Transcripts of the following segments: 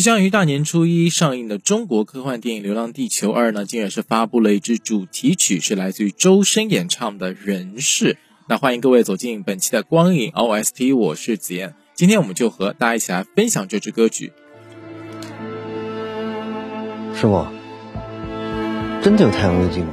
即将于大年初一上映的中国科幻电影《流浪地球二》呢，竟然是发布了一支主题曲，是来自于周深演唱的《人世》。那欢迎各位走进本期的光影 OST，我是子妍。今天我们就和大家一起来分享这支歌曲。师傅，真的有太阳日记吗？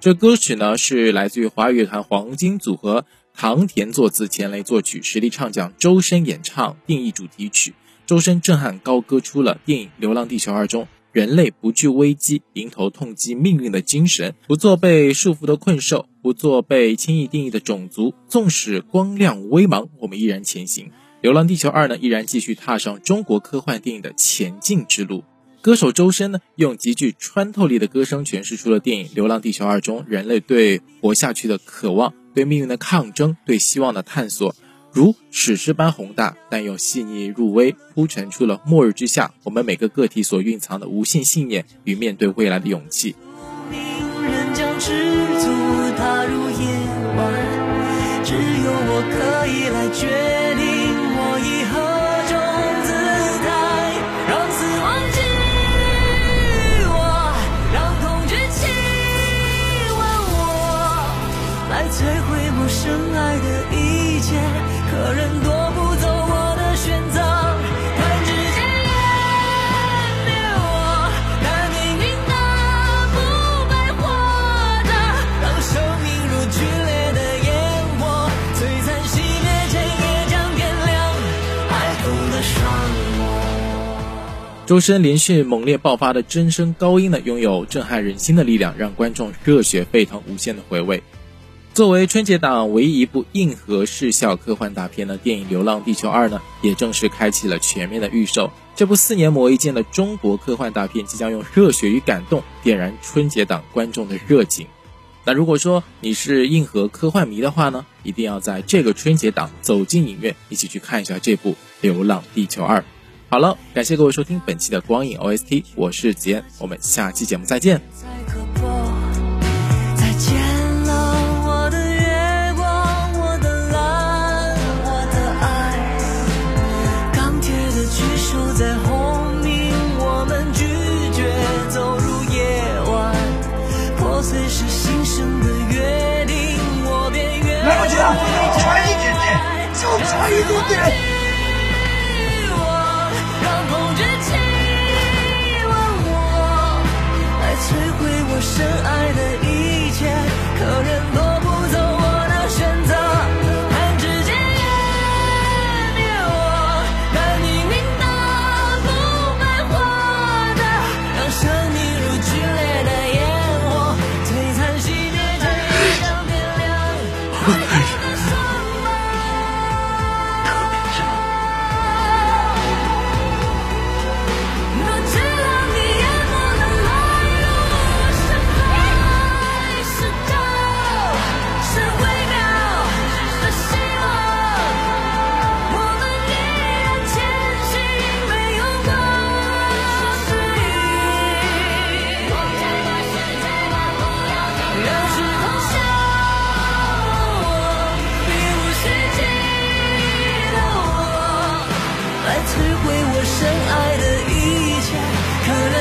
这歌曲呢是来自于华语乐坛黄金组合唐田作词，钱雷作曲，实力唱将周深演唱，定义主题曲。周深震撼高歌出了电影《流浪地球二》中人类不惧危机、迎头痛击命运的精神，不做被束缚的困兽，不做被轻易定义的种族。纵使光亮微茫，我们依然前行。《流浪地球二》呢，依然继续踏上中国科幻电影的前进之路。歌手周深呢，用极具穿透力的歌声诠释出了电影《流浪地球二》中人类对活下去的渴望、对命运的抗争、对希望的探索。如史诗般宏大，但又细腻入微，铺陈出了末日之下我们每个个体所蕴藏的无限信念与面对未来的勇气。只有我可以来决定人夺不走我的选择。弹指间湮灭我，但命运它不白活着。让生命如剧烈的烟火，璀璨熄灭前也将点亮爱痛的伤。周深连续猛烈爆发的真声高音呢，拥有震撼人心的力量，让观众热血沸腾，无限的回味。作为春节档唯一一部硬核视效科幻大片的电影《流浪地球二》呢，也正式开启了全面的预售。这部四年磨一剑的中国科幻大片，即将用热血与感动点燃春节档观众的热情。那如果说你是硬核科幻迷的话呢，一定要在这个春节档走进影院，一起去看一下这部《流浪地球二》。好了，感谢各位收听本期的光影 OST，我是子嫣，我们下期节目再见。差一点点，就差一点点。